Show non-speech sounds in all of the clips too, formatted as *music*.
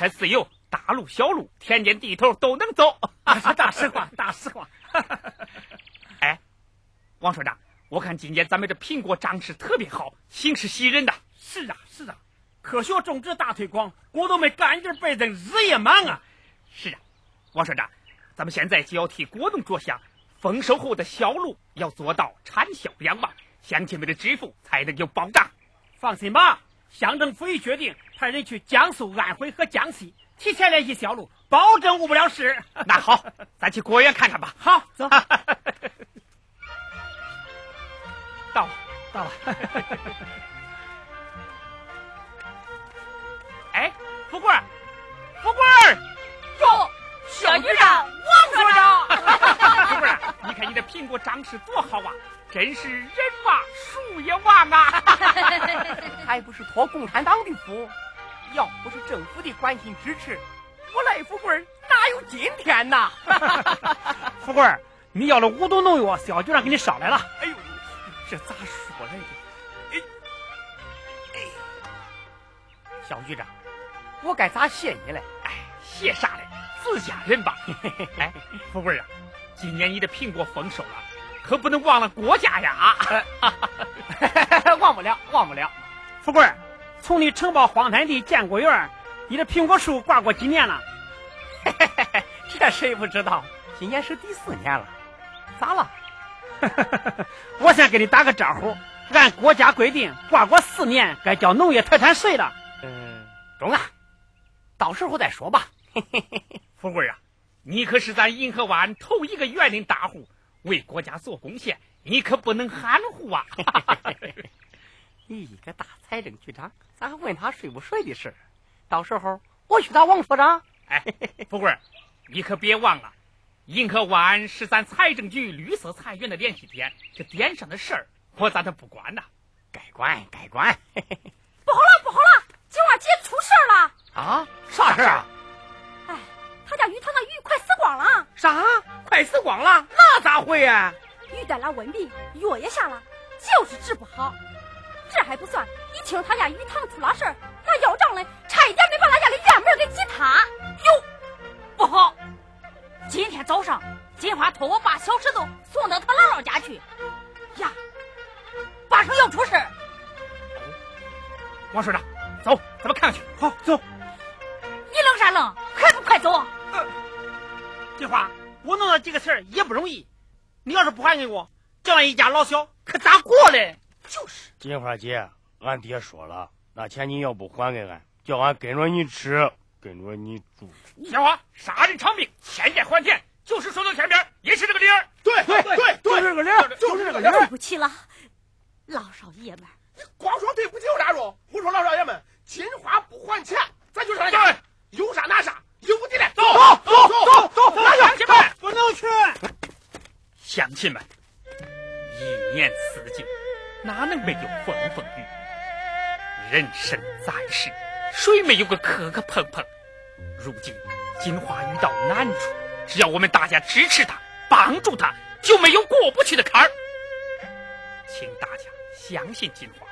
骑这车自由，大路小路，田间地头都能走。是大实话，大实话。*laughs* 哎，王所长，我看今年咱们这苹果长势特别好，形势喜人呐。是啊，是啊，科学种植大推广，股东们干劲倍增，日夜忙啊。是啊，王所长，咱们现在就要替果农着想，丰收后的销路要做到产销两旺，乡亲们的致富才能有保障。放心吧，乡政府已决定派人去江苏、安徽和江西提前联系销路，保证误不了事。那好，咱去果园看看吧。好，走。*laughs* 到了，到了。哎，富贵儿，富贵儿，哟，小局长，王所长。富 *laughs* 贵儿，你看你的苹果长势多好啊！真是人旺树也旺啊！*laughs* 还不是托共产党的福，要不是政府的关心支持，我赖富贵哪有今天呐？*laughs* 富贵，你要了五毒农药，小局长给你捎来了。哎呦，这咋说来着？哎哎，小局长，我该咋谢你嘞？哎，谢啥嘞？自家人吧。*laughs* 哎，富贵啊，今年你的苹果丰收了。可不能忘了国家呀！*laughs* 忘不了，忘不了。富贵，从你承包荒滩地建果园，你的苹果树挂过几年了？*laughs* 这谁不知道？今年是第四年了。咋了？*laughs* 我先给你打个招呼。按国家规定，挂过四年该交农业财产税了。嗯，中啊。到时候再说吧。富贵啊，你可是咱银河湾头一个园林大户。为国家做贡献，你可不能含糊啊！*laughs* *laughs* 你一个大财政局长，咋还问他睡不睡的事？到时候我去找王所长。哎，富贵，你可别忘了，银河湾是咱财政局绿色财源的联系点，这点上的事儿，我咋都不管呢？该管 *laughs* 该管。不好了不好了，金花姐出事了！啊？啥事啊？哎，他家鱼塘的鱼快死光了。啥？快死光了？那咋会呀？鱼得了瘟病，药也下了，就是治不好。这还不算，一听他家鱼塘出了事儿，那要账的，差一点没把他家的院门给挤塌。哟，不好！今天早上，金花托我把小石头送到他姥姥家去。呀，八成要出事王所长，走，咱们看看去。好，走。你愣啥愣？还不快走？呃，金花。我弄了几个钱儿也不容易，你要是不还给我，叫俺一家老小可咋过嘞？就是，金花姐，俺爹说了，那钱你要不还给俺，叫俺跟着你吃，跟着你住。金花，杀人偿命，欠债还钱，就是说到天边也是这个理儿。对对对，就是这个理儿，就是这个理儿。对不起了，老少爷们。你光说对不起有啥用？我说老少爷们，金花不还钱，咱就上家，有啥拿啥。有的嘞，走走走走走，乡亲们不能去。乡亲们，一年四季，哪能没有风风雨雨？人生在世，谁没有个磕磕碰碰？如今金花遇到难处，只要我们大家支持他，帮助他，就没有过不去的坎儿。请大家相信金花，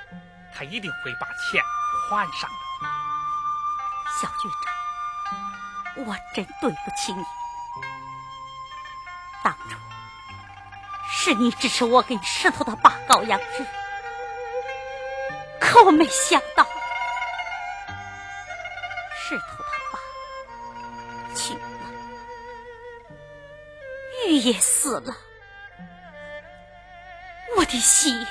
他一定会把钱还上的。小局长。我真对不起你，当初是你支持我跟石头他爸搞养殖，可我没想到石头他爸去了，玉也死了，我的心。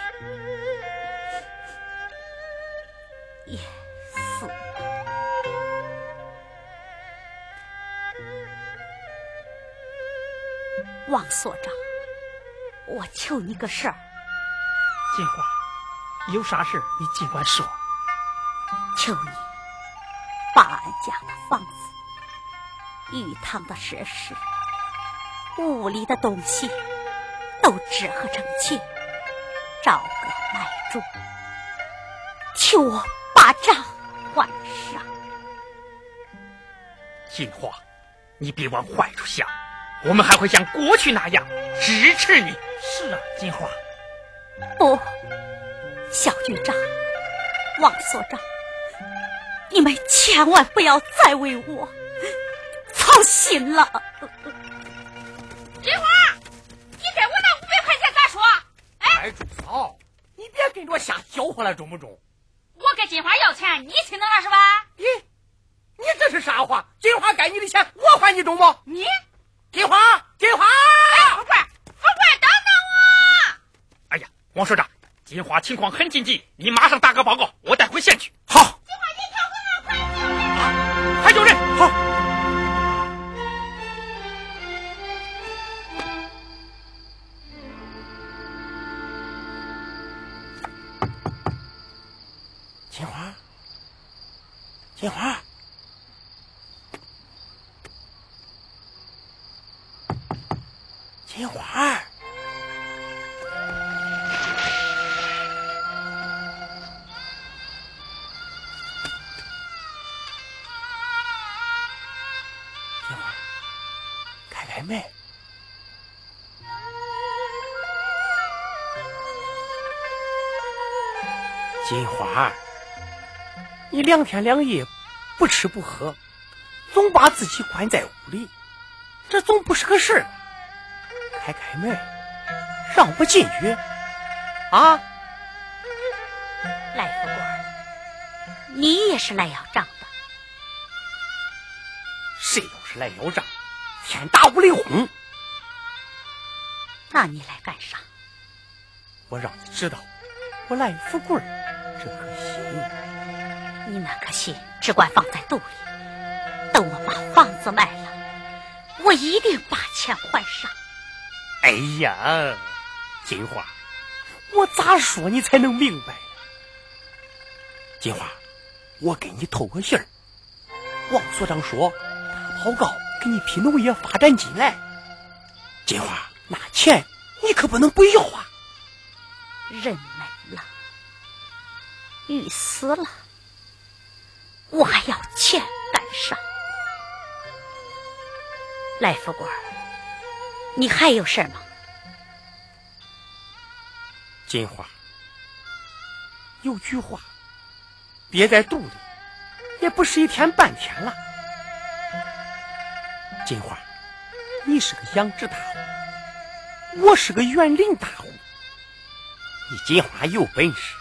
所长，我求你个事儿。金花，有啥事你尽管说。求你把俺家的房子、鱼塘的设施、屋里的东西都折合成钱，找个买主，求我把账还上。金花，你别往坏处想。我们还会像过去那样支持你。是啊，金花。不，小局长，王所长，你们千万不要再为我操心了。金花，你给我那五百块钱咋说？哎，朱嫂，你别跟着瞎搅和了，中不中？我跟金花要钱，你听到了是吧？咦，你这是啥话？金花该你的钱，我还你中不？你，金花，金花，哎，富贵，富贵，等等我！哎呀，王所长，金花情况很紧急，你马上打个报告，我带回县去。好，金花，你跳回来，快还有人，好。你两天两夜不吃不喝，总把自己关在屋里，这总不是个事儿。开开门，让我进去。啊，赖富贵，你也是来要账的。谁要是来要账，天打五雷轰。那你来干啥？我让你知道，我赖富贵儿这颗心。你那颗心只管放在肚里，等我把房子卖了，我一定把钱还上。哎呀，金花，我咋说你才能明白？金花，我给你透个信儿，王所长说他报告给你批农业发展金来。金花，那钱你可不能不要啊！人没了，鱼死了，我还要钱干啥？赖富贵，你还有事吗？金花，有句话憋在肚里，也不是一天半天了。金花，你是个养殖大户，我是个园林大户。你金花有本事，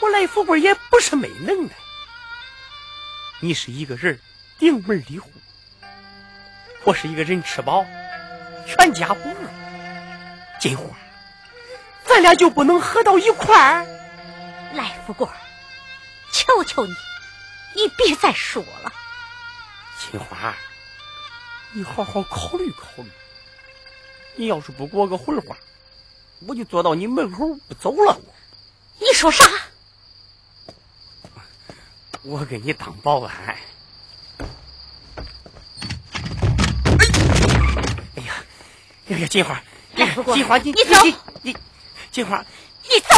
我赖富贵也不是没能耐。你是一个人顶门立户，我是一个人吃饱，全家不饿。金花。咱俩就不能合到一块儿？赖富贵，求求你，你别再说了。金花，你好好考虑考虑。你要是不给我个回话，我就坐到你门口不走了。你说啥？我给你当保安。哎呀，哎呀，金花，金花，你你走，你你。金花，你走！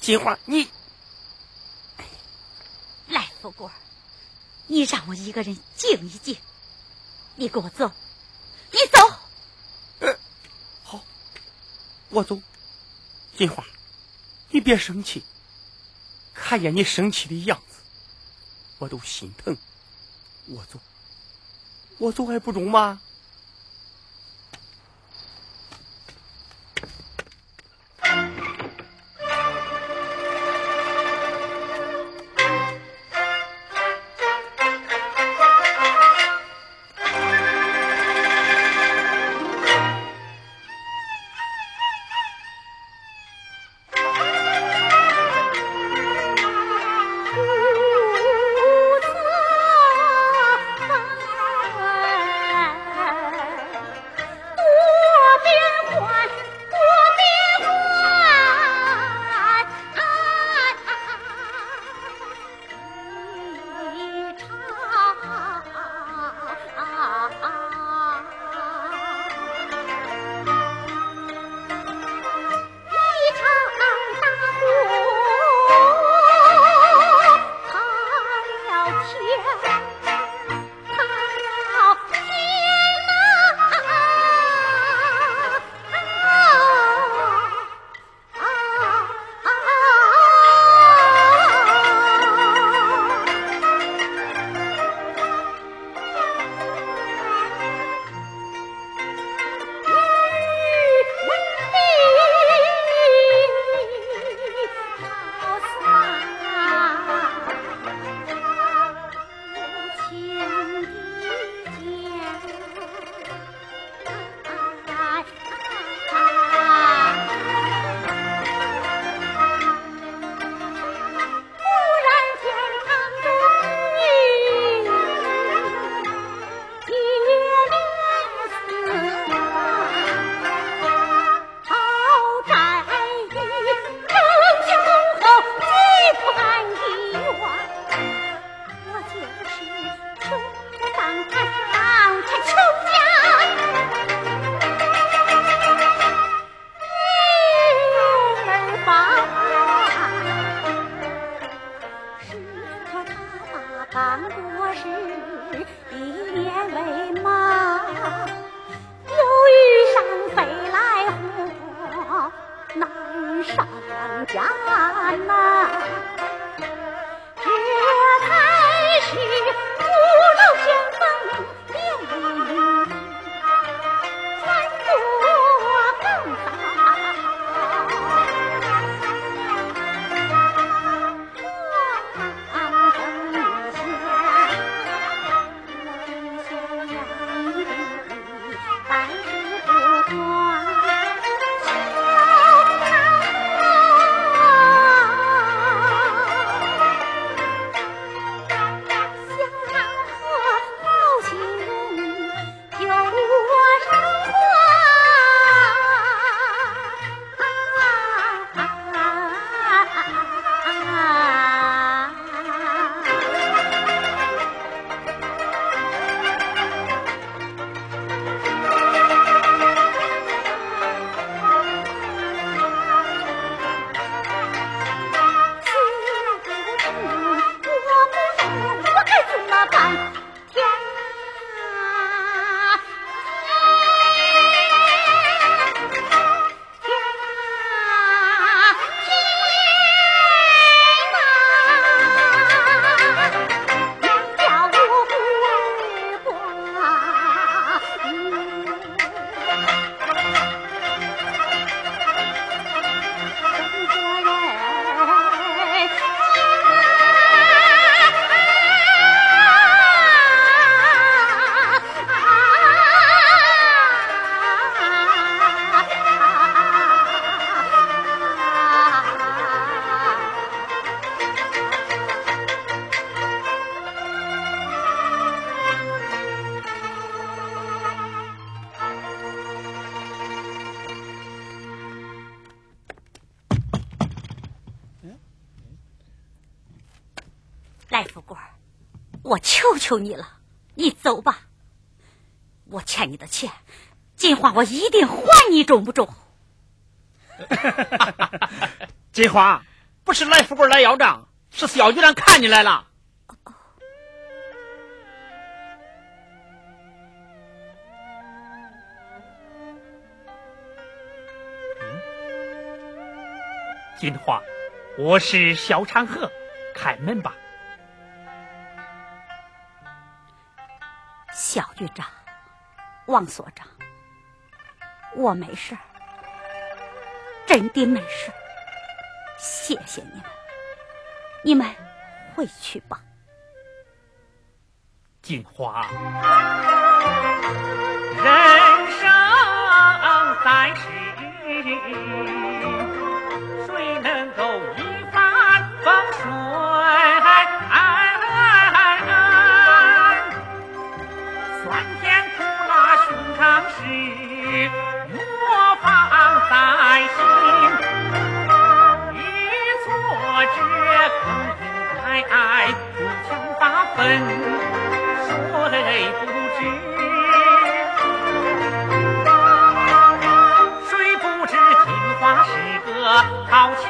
金花，你赖富贵，你让我一个人静一静。你给我走，你走。呃，好，我走。金花，你别生气，看见你生气的样子，我都心疼。我走，我走还不中吗？求求你了，你走吧。我欠你的钱，金花我一定还你，中不中？金花，不是来富贵来要账，是小局长看你来了。金花，我是小长河，开门吧。小局长，王所长，我没事真的没事谢谢你们，你们回去吧。金花，人生在世。谁能够一帆风顺当时我放在心方与挫折慷慨爱爱五千八分谁不知谁不知金花是个好枪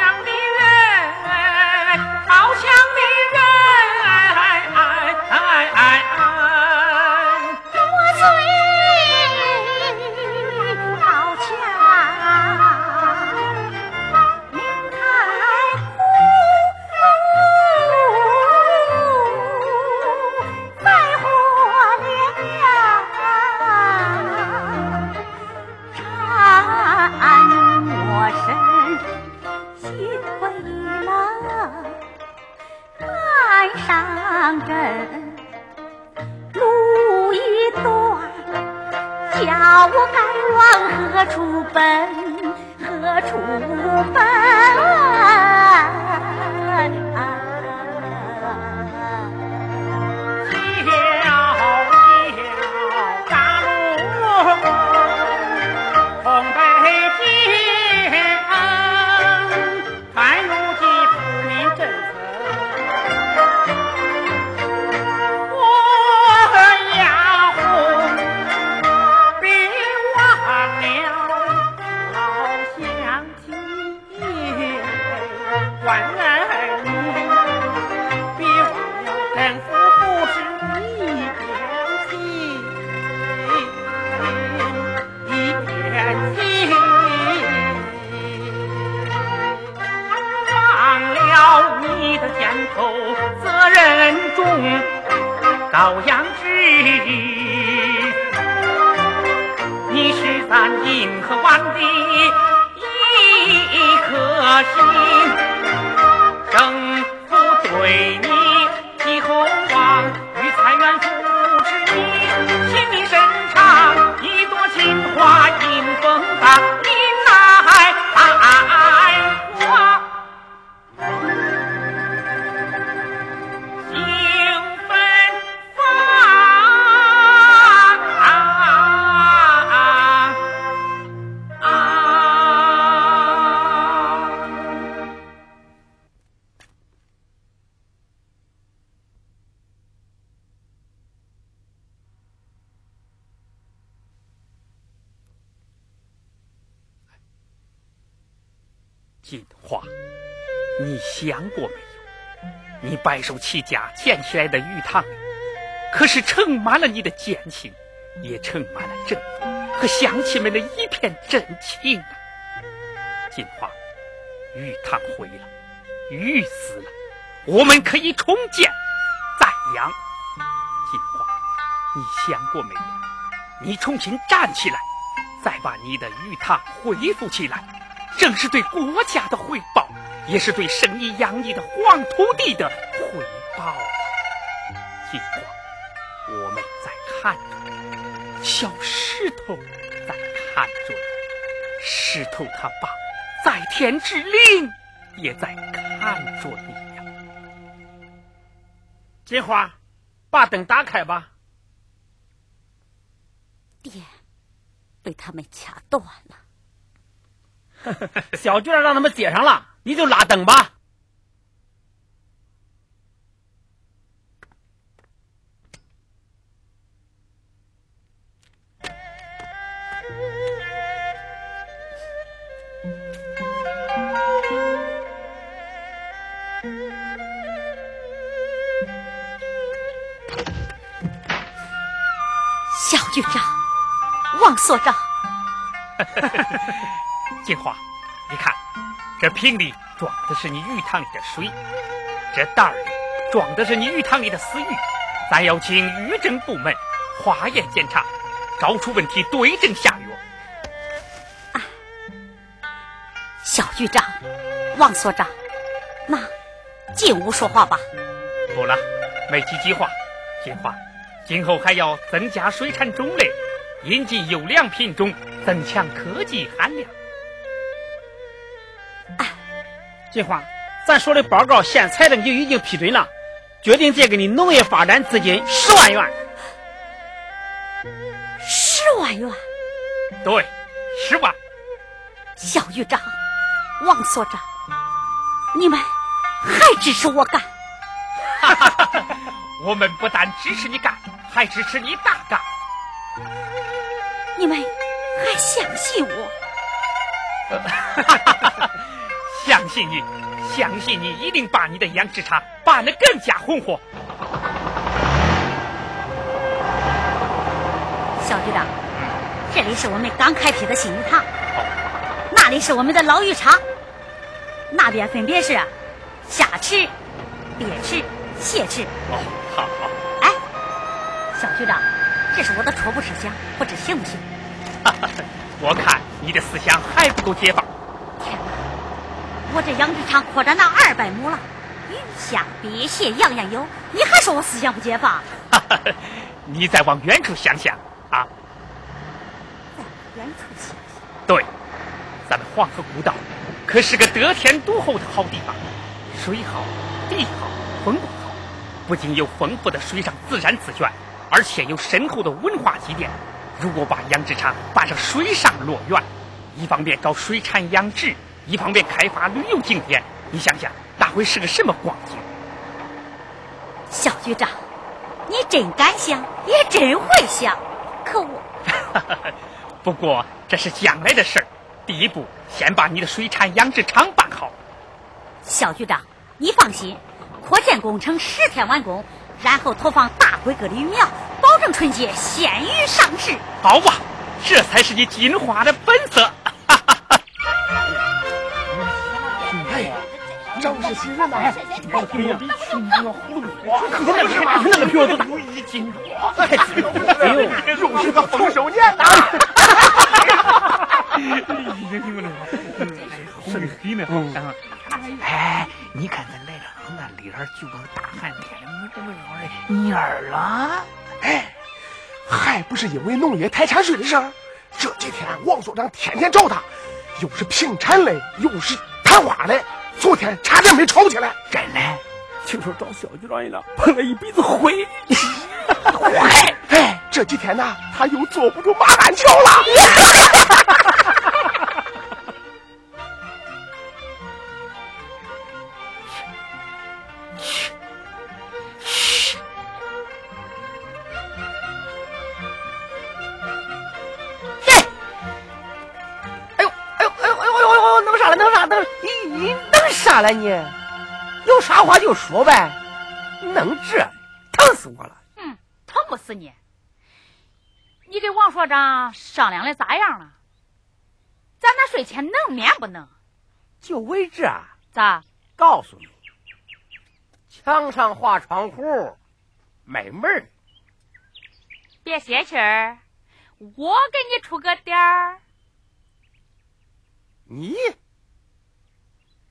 朝阳之日，你是咱银河湾的一颗星。手起家建起来的鱼塘，可是盛满了你的艰辛，也盛满了政府和乡亲们的一片真情啊！金花，鱼塘毁了，鱼死了，我们可以重建再养。金花，你想过没有？你重新站起来，再把你的鱼塘恢复起来，正是对国家的回报。也是对生你养你的黄土地的。金花，我们在看着，小石头在看着，石头他爸在天之灵也在看着你呀。金花，把灯打开吧。电被他们掐断了。*laughs* 小娟让他们接上了。你就拉灯吧。所长，*laughs* 金花，你看，这瓶里装的是你鱼塘里的水，这袋儿里装的是你鱼塘里的死鱼。咱要请渔政部门化验检查，找出问题，对症下药。小局长，王所长，那进屋说话吧。不了，没几句话。金花，今后还要增加水产种类，引进优良品种，增强科技含量。金花，咱说的报告县财政局已经批准了，决定借给你农业发展资金十万元。十万元，对，十万。小局长，王所长，你们还支持我干？哈哈哈哈我们不但支持你干，还支持你大干。你们还相信我？*laughs* 相信你，相信你一定把你的养殖场办得更加红火。小局长，这里是我们刚开辟的新鱼塘，那里是我们的老渔场，那边分别是虾池、鳖池、蟹池。哦，好好。哎，小局长，这是我的初步设想，不知行不行？我看你的思想还不够解放。天哪，我这养殖场扩展到二百亩了，鱼虾鳖蟹样样有，你还说我思想不解放？*laughs* 你再往远处想想啊！往远处想想。对，咱们黄河古道可是个得天独厚的好地方，水好，地好，风光好，不仅有丰富的水上自然资源，而且有深厚的文化积淀。如果把养殖场办成水上乐园，一方面搞水产养殖，一方面开发旅游景点，你想想，那会是个什么光景？小局长，你真敢想，也真会想。可我，*laughs* 不过这是将来的事儿，第一步先把你的水产养殖场办好。小局长，你放心，扩建工程十天完工，然后投放大规格的鱼苗，保证春节鲜鱼上市。好吧，这才是你金花的本色。哎，张氏新人呐，那个票子，那个票子都已经太激动了，哎呦，又是个丰收年呐！哎，你看咱来了，那里边就跟大寒天蔫儿了。哎，还不是因为农业太产税的事儿。这几天王所长天天找他，又是评产嘞，又是谈话嘞，昨天差点没吵起来。真的，听说找小局长去了，碰了一鼻子灰。*laughs* 哎哎，这几天呢，他又坐不住马鞍桥了。*laughs* 你你弄啥了你？有啥话就说呗，弄这疼死我了。嗯，疼不死你。你跟王所长商量的咋样了？咱那税钱能免不能？就为这，咋？告诉你，墙上画窗户，没门儿。别泄气儿，我给你出个点儿。你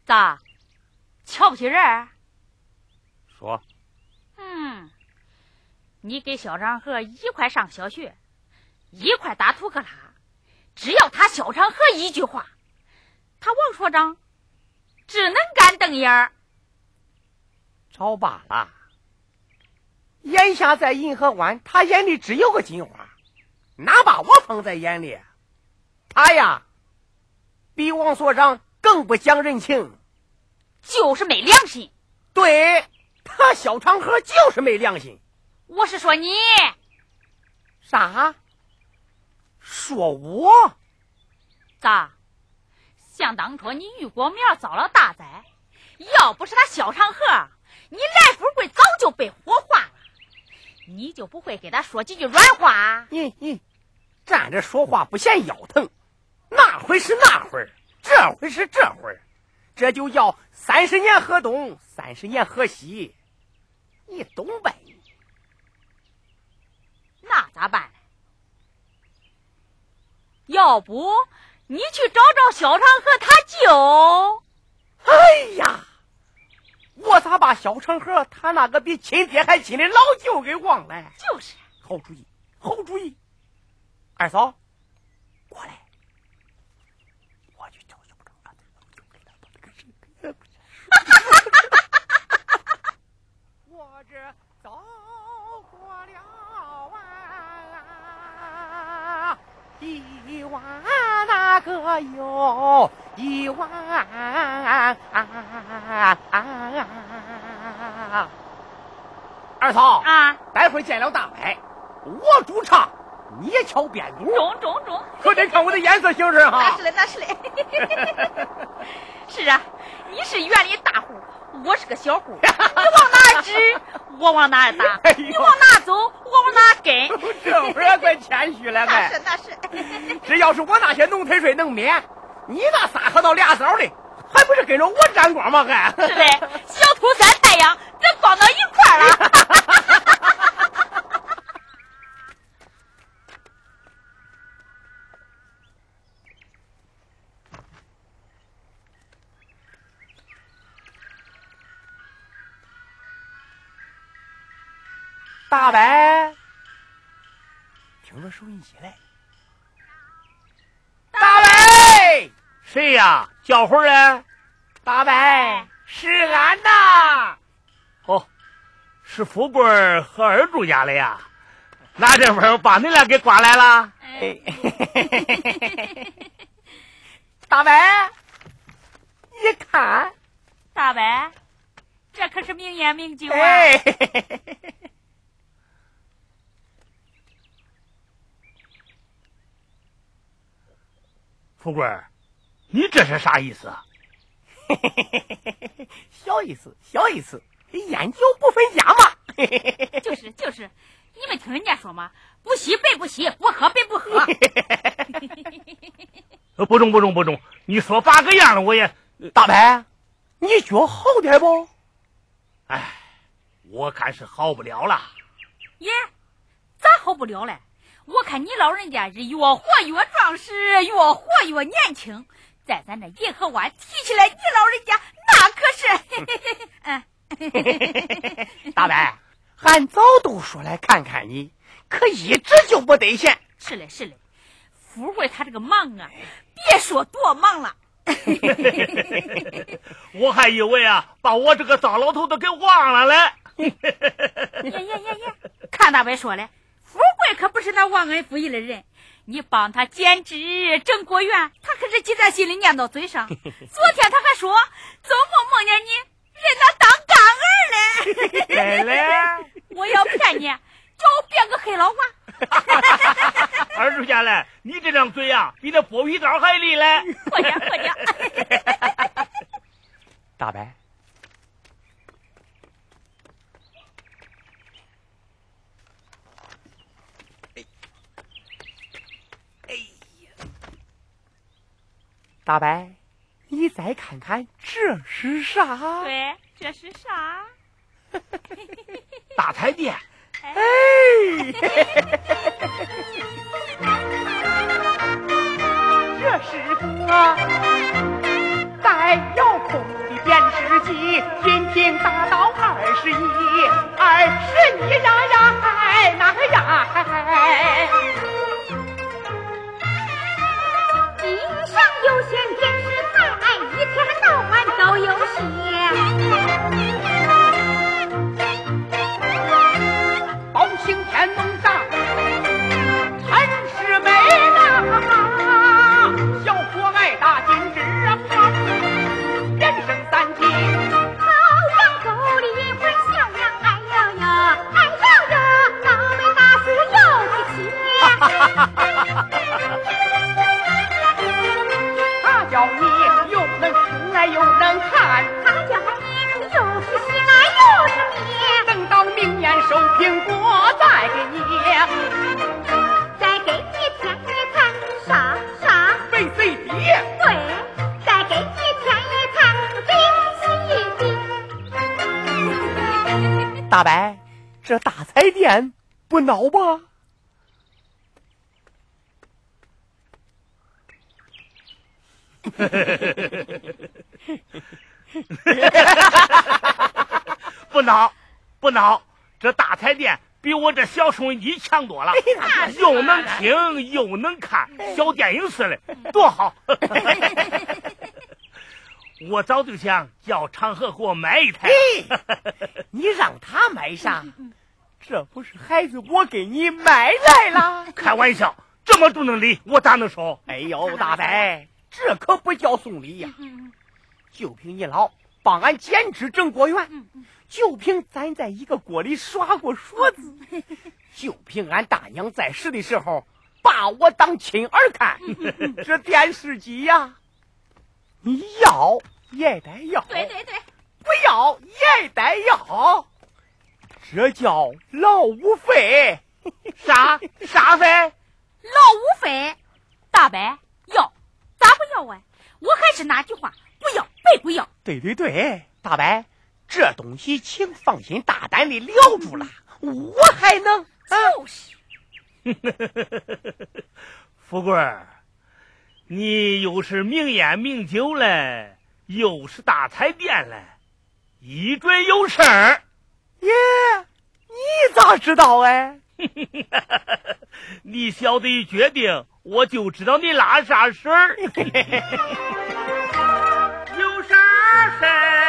咋？瞧不起人？说，嗯，你给小长河一块上小学，一块打土克拉，只要他小长河一句话，他王所长只能干瞪眼儿。找罢了。眼下在银河湾，他眼里只有个金花，哪把我放在眼里？他呀，比王所长更不讲人情。就是没良心。对他小长河就是没良心。我是说你，啥？说我？咋？想当初你玉果苗遭了大灾，要不是他小长河，你来富贵早就被火化了。你就不会给他说几句软话？咦咦，站着说话不嫌腰疼，那会是那会儿，这回是这会儿，这就叫三十年河东，三十年河西，你懂呗？那咋办？要不你去找找小长河他舅？哎呀，我咋把小长河他那个比亲爹还亲的老舅给忘了？就是，好主意，好主意。二嫂，过来，我去找小长河。我这走过了啊，一弯那个又一弯二嫂啊，待会儿见了大伯，我主唱，你敲边鼓，中中中，可得看我的眼色行事哈那是。嘞，那是嘞。是啊，你是院里大户，我是个小户，你往哪儿指，*laughs* 我往哪儿打；哎你往哪儿走，我往哪儿跟。*laughs* 这会儿还怪谦虚了那呗是。那是，这 *laughs* 要是我那些农村水能免，你那仨核桃俩枣的，还不是跟着我沾光吗？还是的。小兔晒太阳，咱光到一块儿了。大白，听着收音机来。大白，谁呀？叫会儿嘞？大白，是俺呐。哦，是富贵儿和二柱家的呀。那这会儿把你俩给刮来了？哎，大白，你看，大白，这可是名言名酒啊！哎，富贵儿，你这是啥意思啊？*laughs* 小意思，小意思，烟酒不分家嘛。*laughs* 就是就是，你没听人家说吗，不吸白不吸，不喝白不喝。*laughs* 呃不中不中不中，你说八个样了，我也，大白，你脚好点不？哎，我看是好不了了。耶，咋好不了嘞？我看你老人家是越活越壮实，越活越年轻。在咱这银河湾提起来，你老人家那可是，嗯，*laughs* 大白，俺早都说来看看你，可一直就不得闲。*laughs* 是嘞是嘞，富贵他这个忙啊，别说多忙了。*laughs* 我还以为啊，把我这个糟老头子给忘了嘞。耶耶耶耶！看大白说了，富贵可不是那忘恩负义的人。你帮他剪纸、整果园，他可是记在心里、念到嘴上。*laughs* 昨天他还说，做梦梦见你认他当干儿嘞。对嘞，*laughs* 我要骗你，叫我变个黑老娃。*laughs* 二柱家嘞，你这张嘴呀、比那剥皮刀还利嘞。快点，快点！大白，哎呀，大白，你再看看这是啥？对，这是啥？*laughs* 大彩电，哎，*laughs* 这是个带遥控的电视机，频频达到二十一，二十一呀呀嗨，那个呀嗨。这大彩电不孬吧？*laughs* 不孬，不孬，这大彩电比我这小收音机强多了，又能听又能看，小电影似的，多好！*laughs* 我早就想叫长河给我买一台。*laughs* 你让他买啥？*laughs* 这不是孩子我给你买来了？*laughs* 开玩笑，这么重的礼我咋能收？哎呦，大伯，这可不叫送礼呀！就凭你老帮俺剪纸整果园，就凭咱在一个锅里耍过镯子，就凭俺大娘在世的时候把我当亲儿看，这电视机呀，你要也得要，对对对，不要也得要，这叫劳务费。啥啥费？劳务费，大白要咋不要啊？我还是那句话，不要白不要。对对对，大白，这东西请放心大胆的聊住了，我还能就是，*laughs* 富贵儿，你又是名烟名酒嘞，又是大彩电嘞，一准有事儿。耶，你咋知道哎？*laughs* 你小子一决定，我就知道你拉啥事儿。*laughs* 有啥事儿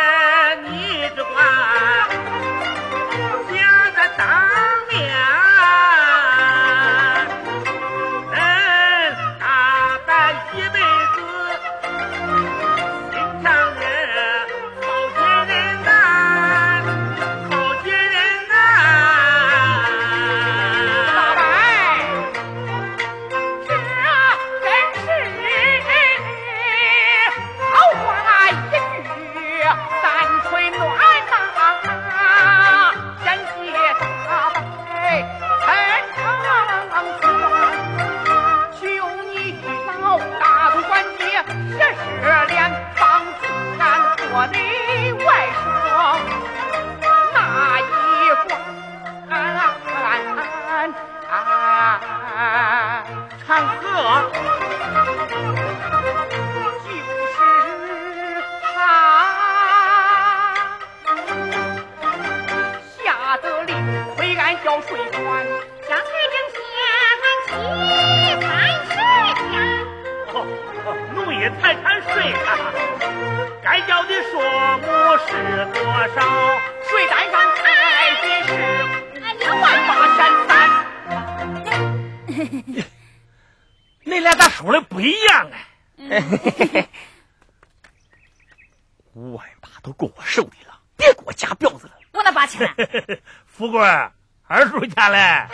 目是多少？税单上开的是两万八千三。你俩咋说的不一样啊？五万八都够我手里了，别给我加标子了。我那八千，*laughs* 富贵，二叔家嘞。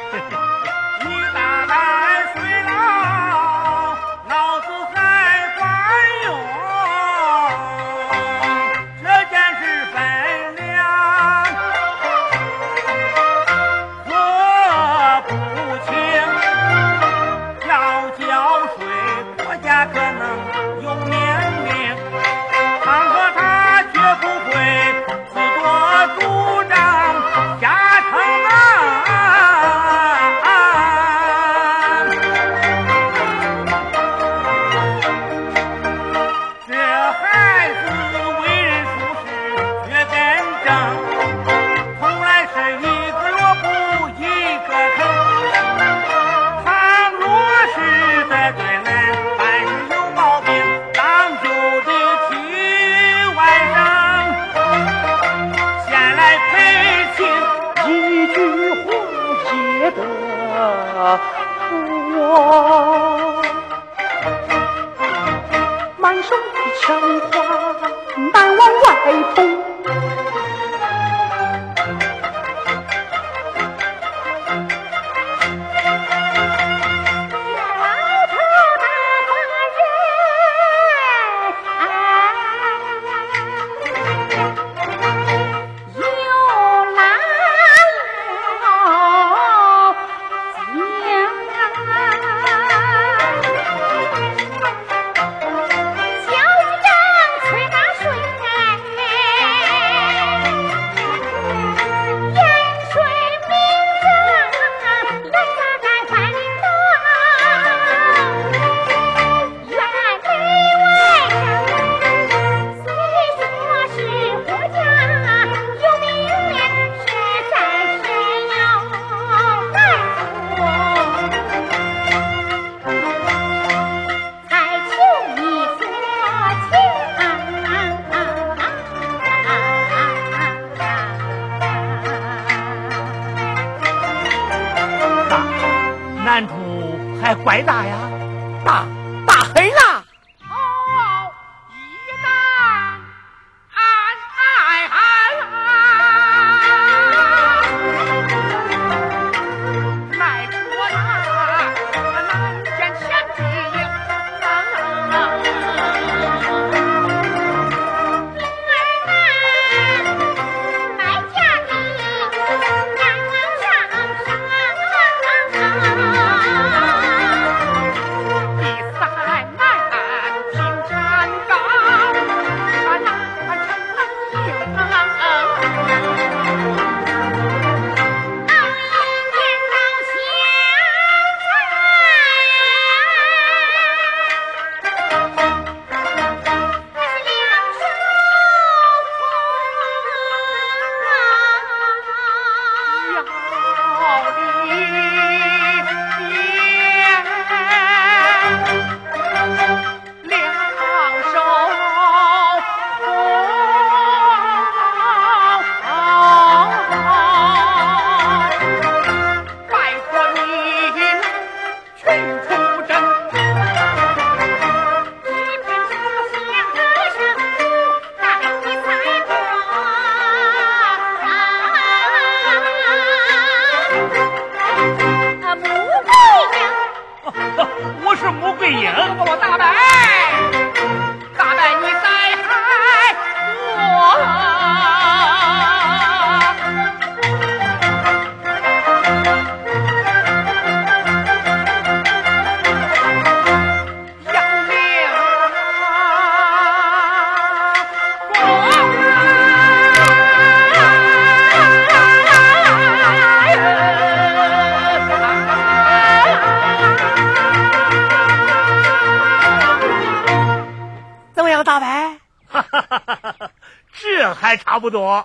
不多。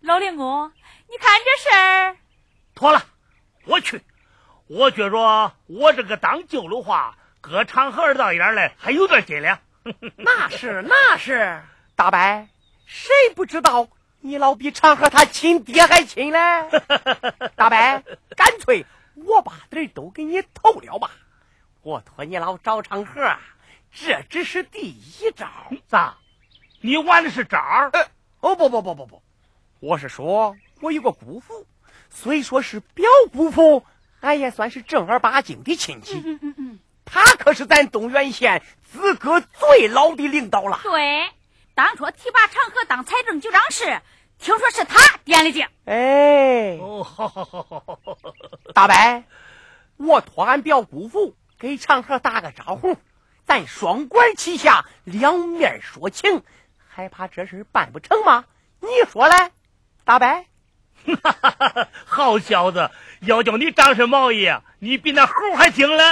老令公，你看这事儿，妥了，我去。我觉着我这个当舅的话，搁长河二道眼来还有点斤两。*laughs* 那是那是，大白，谁不知道你老比长河他亲爹还亲嘞？*laughs* 大白，干脆我把底儿都给你透了吧。我托你老找长河，这只是第一招。咋？你玩的是招儿？呃，哦不不不不不，我是说我有个姑父，虽说是表姑父，俺也算是正儿八经的亲戚。嗯嗯嗯，他可是咱东源县资格最老的领导了。对，当初提拔长河当财政局长时，听说是他点的睛。哎，哦，好好好好好好。大白，我托俺表姑父给长河打个招呼，咱双管齐下，两面说情，还怕这事办不成吗？你说嘞，大白？*laughs* 好小子，要叫你张身毛衣，你比那猴还精嘞！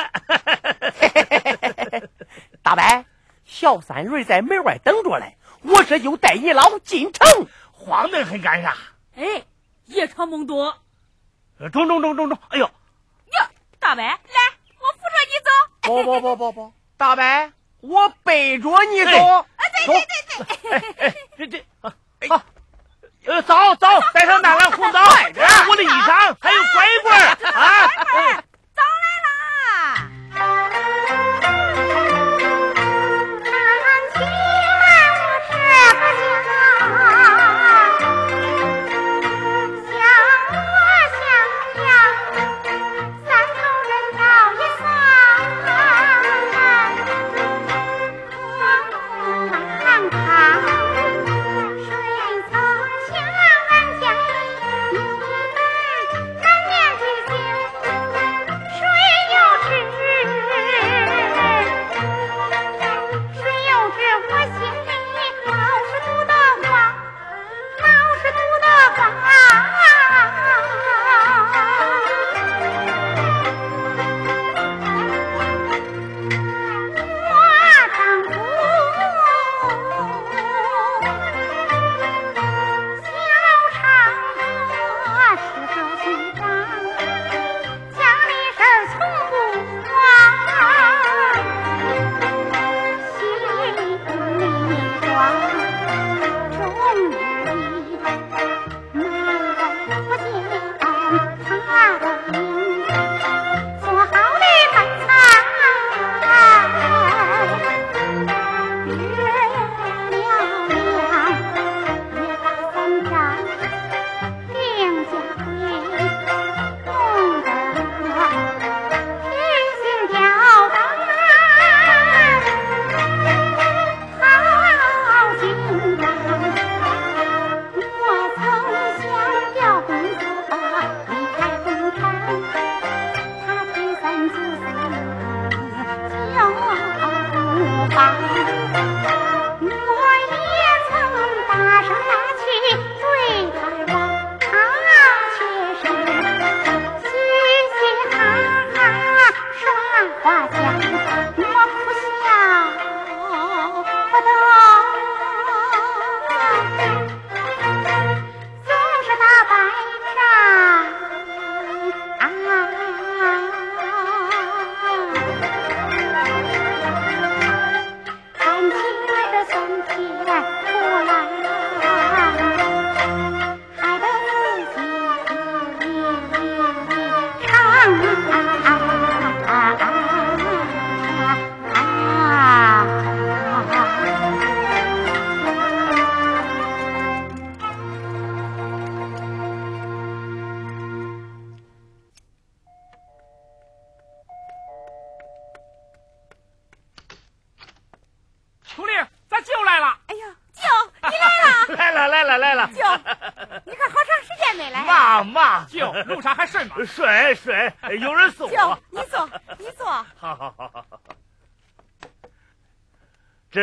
*laughs* 大白，小三轮在门外等着嘞，我这就带你老进城。慌得很干啥？哎，夜长梦多。中中中中中！哎呦，呀，大白，来，我扶着你走。不不不不不，大白，我背着你走。啊，对对对对。哎哎，这这啊，好，呃，走走，带上那蓝红枣，我的衣裳，还有拐棍儿啊！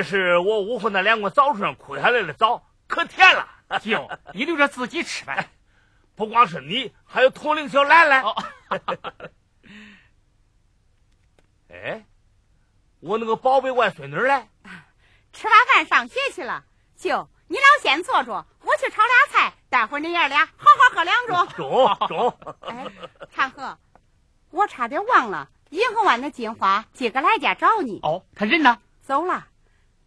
这是我屋后那两个枣树上枯下来的枣，可甜了。*laughs* 舅，你留着自己吃呗。不光是你，还有同龄小兰兰。哦，*laughs* 哎，我那个宝贝外孙女嘞？*laughs* 吃完饭上学去了。舅，你俩先坐着，我去炒俩菜，待会儿你爷俩好好喝两盅。中中。哎，长河，我差点忘了，银河湾的金花今个来家找你。哦，他人呢？走了，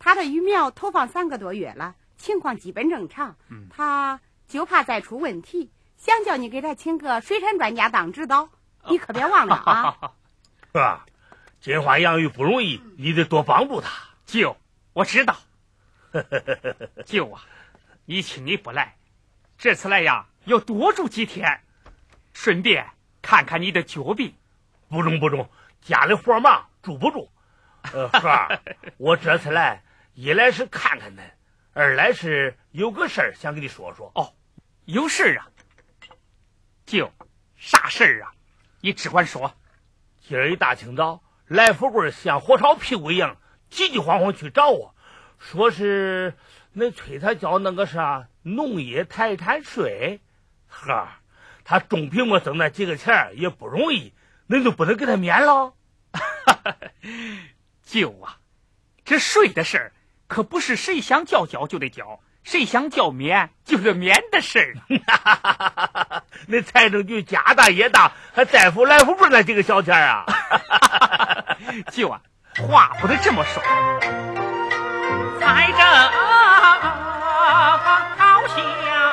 他的鱼苗投放三个多月了，情况基本正常。嗯他就怕再出问题，想叫你给他请个水产专家当指导，你可别忘了啊！*laughs* 哥，金花养鱼不容易，你得多帮助他。舅，我知道。*laughs* 舅啊，你请你不来，这次来呀要多住几天，顺便看看你的脚病。不中不中，家里活忙，住不住。呃，哥儿，*laughs* 我这次来，一来是看看恁，二来是有个事儿想跟你说说。哦，有事儿啊。舅，啥事儿啊？你只管说。今儿一大清早，来富贵像火烧屁股一样，急急慌慌去找我，说是恁催他交那个啥农业财产税。呵，他种苹果挣那几个钱儿也不容易，恁就不能给他免了？*laughs* 舅啊，这税的事儿可不是谁想叫交就得交，谁想叫免就是免的事儿。*laughs* 那财政局家大业大，还在乎来福不是那几个小钱儿啊？*laughs* 就啊，话不能这么说。财政好像